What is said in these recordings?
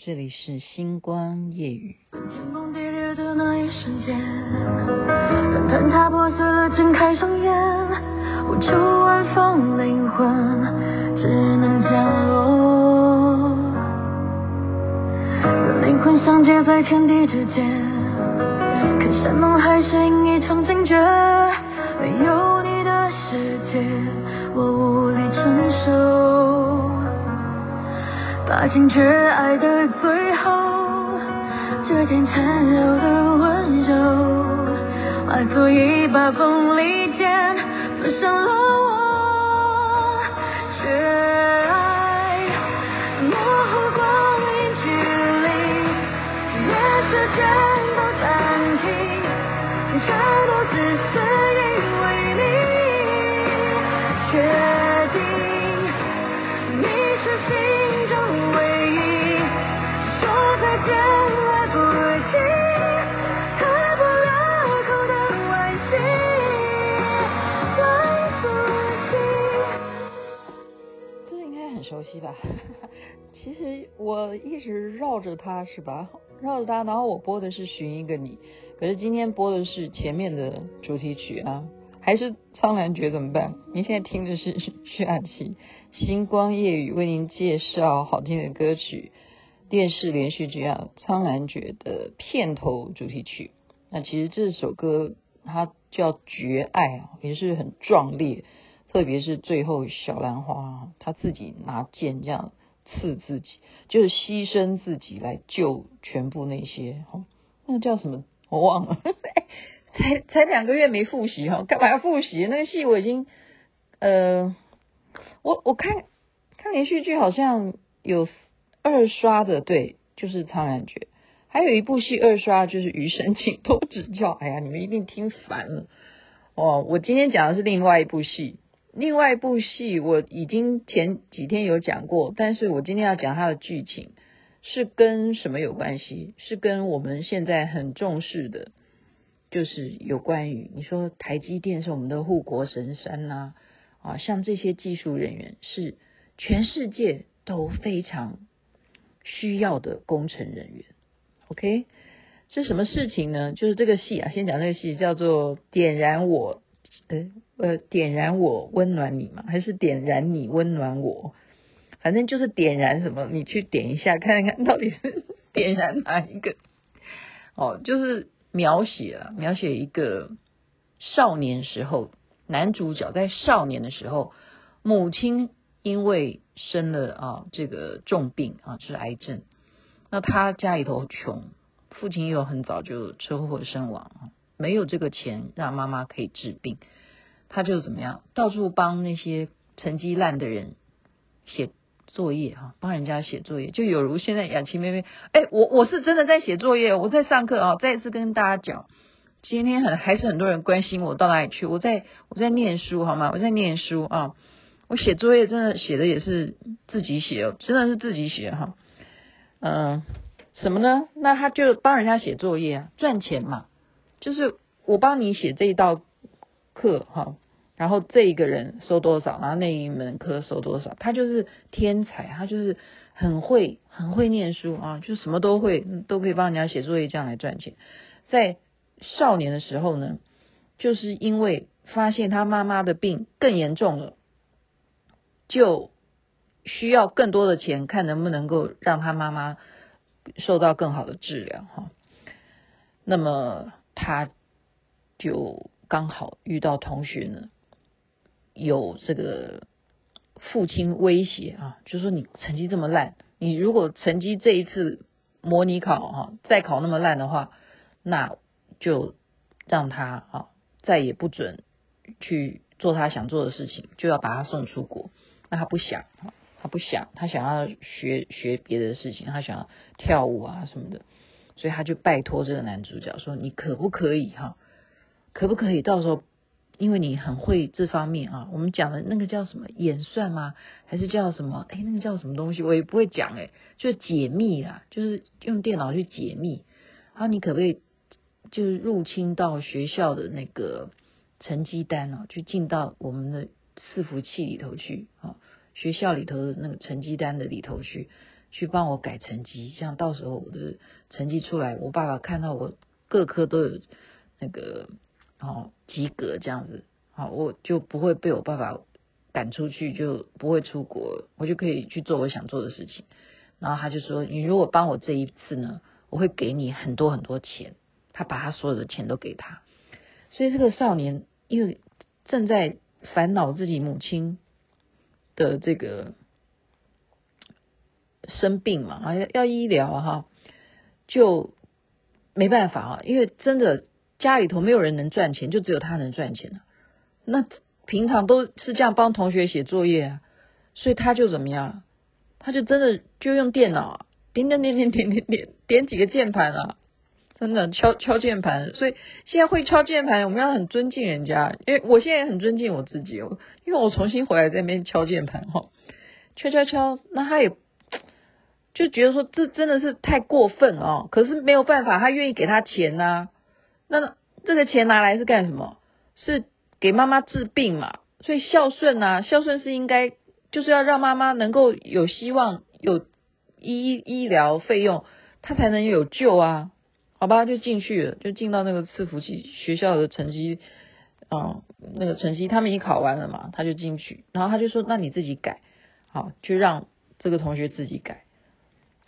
这里是星光夜语。天崩地裂的那一瞬间，当坍塌破碎了，睁开双眼，无处安放灵魂，只能降落。若灵魂相接在天地之间，看山盟海誓，应一场惊觉。把惊觉爱的最后，这点缠绕的温柔，化作一把锋利剑，刺伤了我。却爱，模糊光阴距离，连时间 其实我一直绕着它，是吧？绕着它，然后我播的是《寻一个你》，可是今天播的是前面的主题曲啊，还是《苍兰诀》怎么办？您现在听的是下期《星光夜语》为您介绍好听的歌曲，电视连续剧啊，《苍兰诀》的片头主题曲。那其实这首歌它叫《绝爱》啊，也是很壮烈。特别是最后小兰花，她自己拿剑这样刺自己，就是牺牲自己来救全部那些。那个叫什么？我忘了。才才两个月没复习哈，干嘛要复习？那个戏我已经呃，我我看看连续剧好像有二刷的，对，就是《苍兰诀》。还有一部戏二刷就是《余生，请多指教》。哎呀，你们一定听烦了哦。我今天讲的是另外一部戏。另外一部戏我已经前几天有讲过，但是我今天要讲它的剧情是跟什么有关系？是跟我们现在很重视的，就是有关于你说台积电是我们的护国神山呐啊，像这些技术人员是全世界都非常需要的工程人员。OK，是什么事情呢？就是这个戏啊，先讲这个戏叫做《点燃我》。呃呃，点燃我，温暖你吗？还是点燃你，温暖我？反正就是点燃什么，你去点一下，看看到底是 点燃哪一个？哦，就是描写了，描写一个少年时候，男主角在少年的时候，母亲因为生了啊这个重病啊，就是癌症，那他家里头穷，父亲又很早就车祸身亡。没有这个钱让妈妈可以治病，他就怎么样，到处帮那些成绩烂的人写作业哈，帮人家写作业，就有如现在雅琪妹妹，哎，我我是真的在写作业，我在上课啊，再一次跟大家讲，今天很还是很多人关心我到哪里去，我在我在念书好吗？我在念书啊，我写作业真的写的也是自己写，真的是自己写哈，嗯，什么呢？那他就帮人家写作业啊，赚钱嘛。就是我帮你写这一道课哈，然后这一个人收多少，然后那一门课收多少，他就是天才，他就是很会很会念书啊，就什么都会，都可以帮人家写作业，这样来赚钱。在少年的时候呢，就是因为发现他妈妈的病更严重了，就需要更多的钱，看能不能够让他妈妈受到更好的治疗哈。那么。他就刚好遇到同学呢，有这个父亲威胁啊，就说你成绩这么烂，你如果成绩这一次模拟考哈再考那么烂的话，那就让他啊再也不准去做他想做的事情，就要把他送出国。那他不想，他不想，他想要学学别的事情，他想要跳舞啊什么的。所以他就拜托这个男主角说：“你可不可以哈？可不可以到时候，因为你很会这方面啊，我们讲的那个叫什么演算吗？还是叫什么？哎，那个叫什么东西？我也不会讲哎，就解密啦，就是用电脑去解密。然后你可不可以就是入侵到学校的那个成绩单啊，去进到我们的伺服器里头去啊，学校里头的那个成绩单的里头去，去帮我改成绩，这样到时候我的成绩出来，我爸爸看到我各科都有那个哦及格这样子，好，我就不会被我爸爸赶出去，就不会出国，我就可以去做我想做的事情。然后他就说：“你如果帮我这一次呢，我会给你很多很多钱。”他把他所有的钱都给他，所以这个少年因为正在烦恼自己母亲的这个生病嘛，啊要医疗哈，就没办法啊，因为真的家里头没有人能赚钱，就只有他能赚钱了。那平常都是这样帮同学写作业啊，所以他就怎么样？他就真的就用电脑点点点点点点点点几个键盘啊，真的敲敲键盘。所以现在会敲键盘，我们要很尊敬人家，因为我现在也很尊敬我自己，因为我重新回来这边敲键盘哈，敲敲敲。那他也就觉得说这真的是太过分哦，可是没有办法，他愿意给他钱呐、那这个钱拿来是干什么？是给妈妈治病嘛？所以孝顺啊，孝顺是应该。就是要让妈妈能够有希望，有医医疗费用，她才能有救啊，好吧，就进去了，就进到那个伺服器学校的成绩，嗯，那个成绩他们已经考完了嘛，他就进去，然后他就说，那你自己改，好，就让这个同学自己改，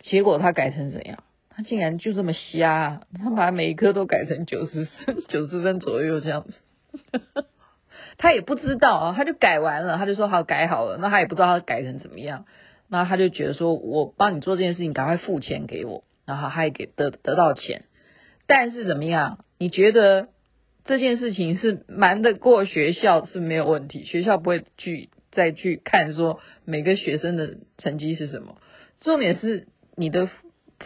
结果他改成怎样？他竟然就这么瞎，他把每一科都改成九十分，九十分左右这样子。他也不知道啊，他就改完了，他就说好改好了，那他也不知道他改成怎么样，那他就觉得说我帮你做这件事情，赶快付钱给我，然后他也给得得到钱，但是怎么样？你觉得这件事情是瞒得过学校是没有问题，学校不会去再去看说每个学生的成绩是什么，重点是你的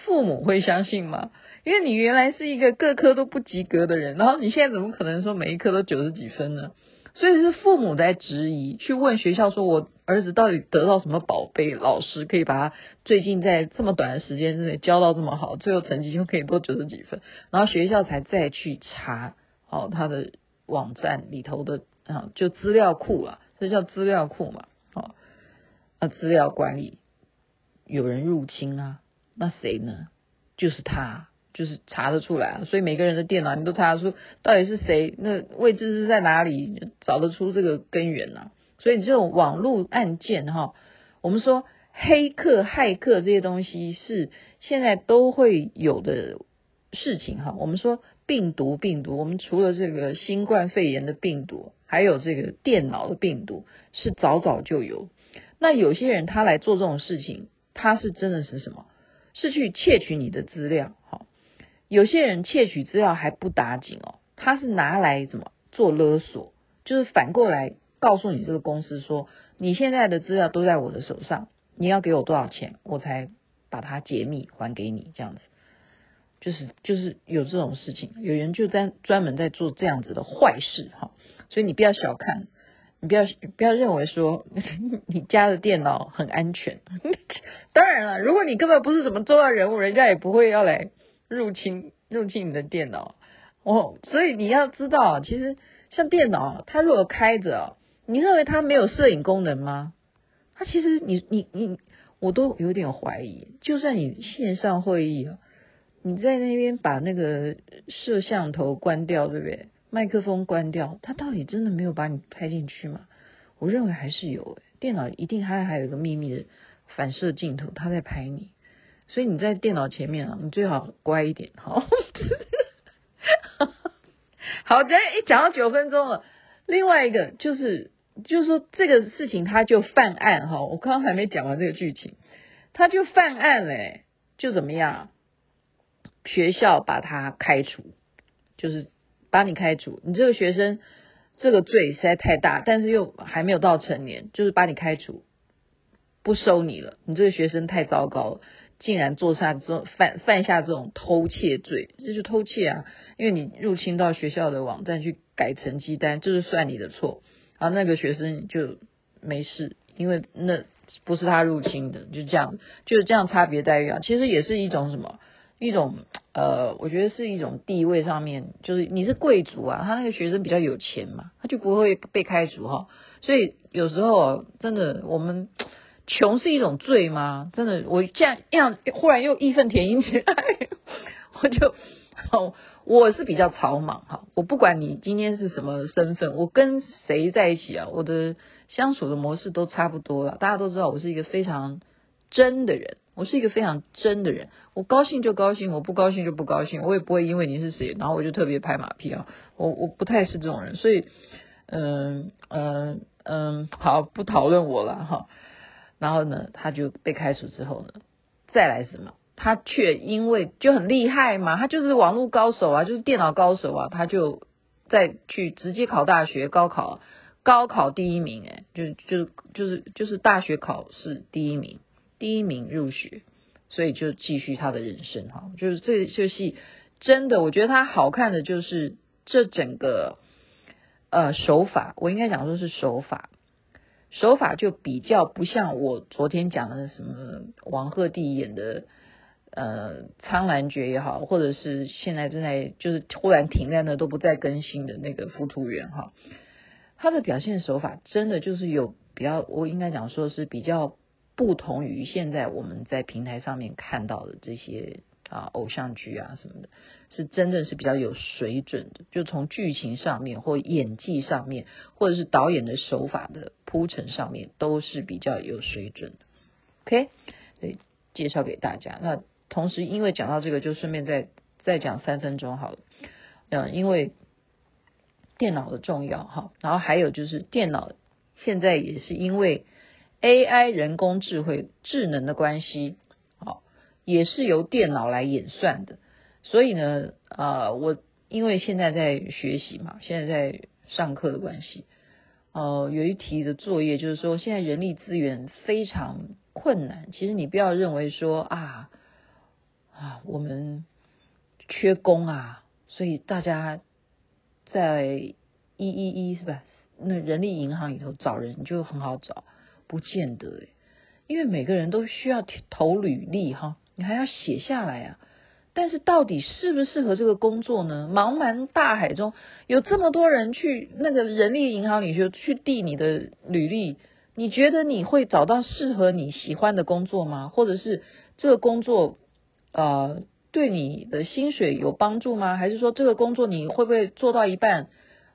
父母会相信吗？因为你原来是一个各科都不及格的人，然后你现在怎么可能说每一科都九十几分呢？所以是父母在质疑，去问学校说：“我儿子到底得到什么宝贝？老师可以把他最近在这么短的时间之内教到这么好，最后成绩就可以多九十几分。”然后学校才再去查，哦，他的网站里头的啊，就资料库啊，这叫资料库嘛，哦，啊，资料管理有人入侵啊，那谁呢？就是他。就是查得出来啊，所以每个人的电脑你都查得出到底是谁，那位置是在哪里，找得出这个根源啊。所以这种网络案件哈，我们说黑客、骇客这些东西是现在都会有的事情哈。我们说病毒，病毒，我们除了这个新冠肺炎的病毒，还有这个电脑的病毒，是早早就有。那有些人他来做这种事情，他是真的是什么？是去窃取你的资料，哈。有些人窃取资料还不打紧哦，他是拿来怎么做勒索？就是反过来告诉你这个公司说，你现在的资料都在我的手上，你要给我多少钱，我才把它解密还给你，这样子。就是就是有这种事情，有人就在专门在做这样子的坏事哈，所以你不要小看，你不要不要认为说 你家的电脑很安全。当然了，如果你根本不是什么重要人物，人家也不会要来。入侵入侵你的电脑哦，所以你要知道，其实像电脑，它如果开着，你认为它没有摄影功能吗？它其实你你你，我都有点怀疑。就算你线上会议，你在那边把那个摄像头关掉，对不对？麦克风关掉，他到底真的没有把你拍进去吗？我认为还是有，电脑一定还还有一个秘密的反射镜头，他在拍你。所以你在电脑前面啊，你最好乖一点，好。好，等下一讲到九分钟了。另外一个就是，就是说这个事情他就犯案哈。我刚刚还没讲完这个剧情，他就犯案嘞，就怎么样？学校把他开除，就是把你开除。你这个学生这个罪实在太大，但是又还没有到成年，就是把你开除，不收你了。你这个学生太糟糕了。竟然做下这种犯犯下这种偷窃罪，这就偷窃啊！因为你入侵到学校的网站去改成绩单，就是算你的错。然后那个学生就没事，因为那不是他入侵的，就这样，就是这样差别待遇啊。其实也是一种什么？一种呃，我觉得是一种地位上面，就是你是贵族啊，他那个学生比较有钱嘛，他就不会被开除哈。所以有时候真的我们。穷是一种罪吗？真的，我这样样忽然又义愤填膺起来，我就，哦，我是比较草莽哈，我不管你今天是什么身份，我跟谁在一起啊，我的相处的模式都差不多了。大家都知道我是一个非常真的人，我是一个非常真的人，我高兴就高兴，我不高兴就不高兴，我也不会因为你是谁，然后我就特别拍马屁啊，我我不太是这种人，所以，嗯嗯嗯，好，不讨论我了哈。然后呢，他就被开除之后呢，再来什么？他却因为就很厉害嘛，他就是网络高手啊，就是电脑高手啊，他就再去直接考大学，高考高考第一名，诶，就就就是就是大学考试第一名，第一名入学，所以就继续他的人生哈。就是这这戏真的，我觉得他好看的就是这整个呃手法，我应该讲说是手法。手法就比较不像我昨天讲的什么王鹤棣演的呃《苍兰诀》也好，或者是现在正在就是忽然停在那都不再更新的那个《浮屠缘》哈，他的表现手法真的就是有比较，我应该讲说是比较不同于现在我们在平台上面看到的这些啊偶像剧啊什么的。是真的是比较有水准的，就从剧情上面或演技上面，或者是导演的手法的铺陈上面，都是比较有水准的。OK，所以介绍给大家。那同时，因为讲到这个，就顺便再再讲三分钟好了。嗯，因为电脑的重要哈，然后还有就是电脑现在也是因为 AI 人工智慧智能的关系，好，也是由电脑来演算的。所以呢，呃，我因为现在在学习嘛，现在在上课的关系，呃，有一题的作业就是说，现在人力资源非常困难。其实你不要认为说啊啊，我们缺工啊，所以大家在一一一是吧？那人力银行里头找人就很好找，不见得诶，因为每个人都需要投履历哈，你还要写下来啊。但是到底适不适合这个工作呢？茫茫大海中有这么多人去那个人力银行里就去递你的履历，你觉得你会找到适合你喜欢的工作吗？或者是这个工作呃对你的薪水有帮助吗？还是说这个工作你会不会做到一半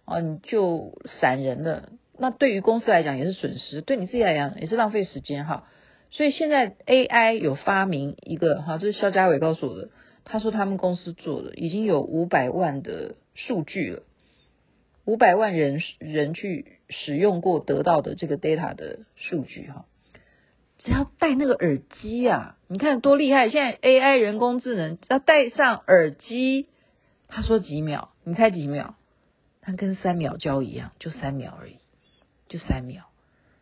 啊你就闪人了？那对于公司来讲也是损失，对你自己来讲也是浪费时间哈。所以现在 AI 有发明一个哈，这是肖家伟告诉我的。他说他们公司做的已经有五百万的数据了，五百万人人去使用过得到的这个 data 的数据哈，只要戴那个耳机啊，你看多厉害！现在 AI 人工智能只要戴上耳机，他说几秒，你猜几秒？它跟三秒胶一样，就三秒而已，就三秒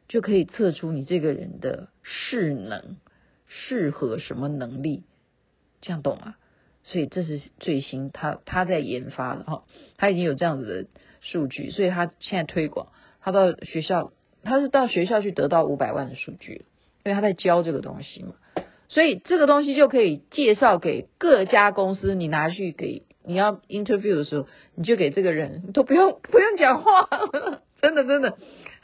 就可以测出你这个人的适能，适合什么能力，这样懂吗？所以这是最新，他他在研发的哈，他已经有这样子的数据，所以他现在推广，他到学校，他是到学校去得到五百万的数据，因为他在教这个东西嘛，所以这个东西就可以介绍给各家公司，你拿去给你要 interview 的时候，你就给这个人都不用不用讲话，真的真的，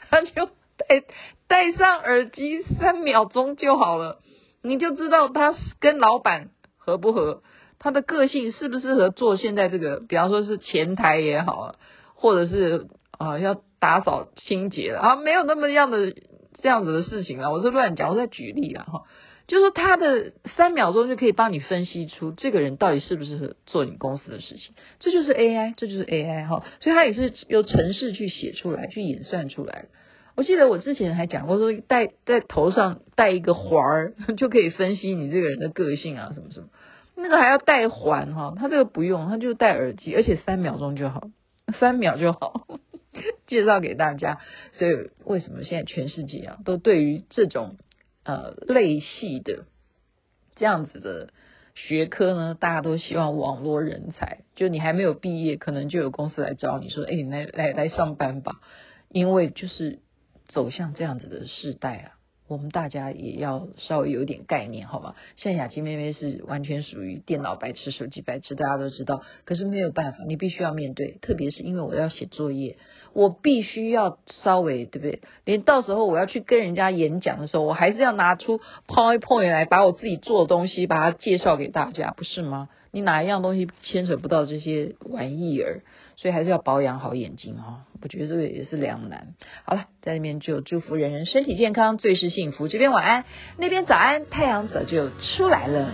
他就戴戴上耳机三秒钟就好了，你就知道他跟老板合不合。他的个性适不适合做现在这个，比方说是前台也好，或者是啊要打扫清洁了啊，没有那么样的这样子的事情啊，我是乱讲，我在举例啊哈，就是说他的三秒钟就可以帮你分析出这个人到底适不适合做你公司的事情，这就是 AI，这就是 AI 哈，所以他也是由程式去写出来，去演算出来的。我记得我之前还讲过说，戴在头上戴一个环儿 就可以分析你这个人的个性啊，什么什么。那个还要戴环哈，他这个不用，他就戴耳机，而且三秒钟就好，三秒就好。介绍给大家，所以为什么现在全世界啊，都对于这种呃类系的这样子的学科呢，大家都希望网络人才。就你还没有毕业，可能就有公司来找你说，哎，你来来来上班吧，因为就是走向这样子的时代啊，我们大家也要稍微有点概念，好吗？像雅琪妹妹是完全属于电脑白痴、手机白痴，大家都知道。可是没有办法，你必须要面对。特别是因为我要写作业，我必须要稍微，对不对？连到时候我要去跟人家演讲的时候，我还是要拿出 PowerPoint 来，把我自己做的东西把它介绍给大家，不是吗？你哪一样东西牵扯不到这些玩意儿？所以还是要保养好眼睛哦，我觉得这个也是两难。好了，在那边就祝福人人身体健康，最是幸福。这边晚安，那边早安，太阳早就出来了。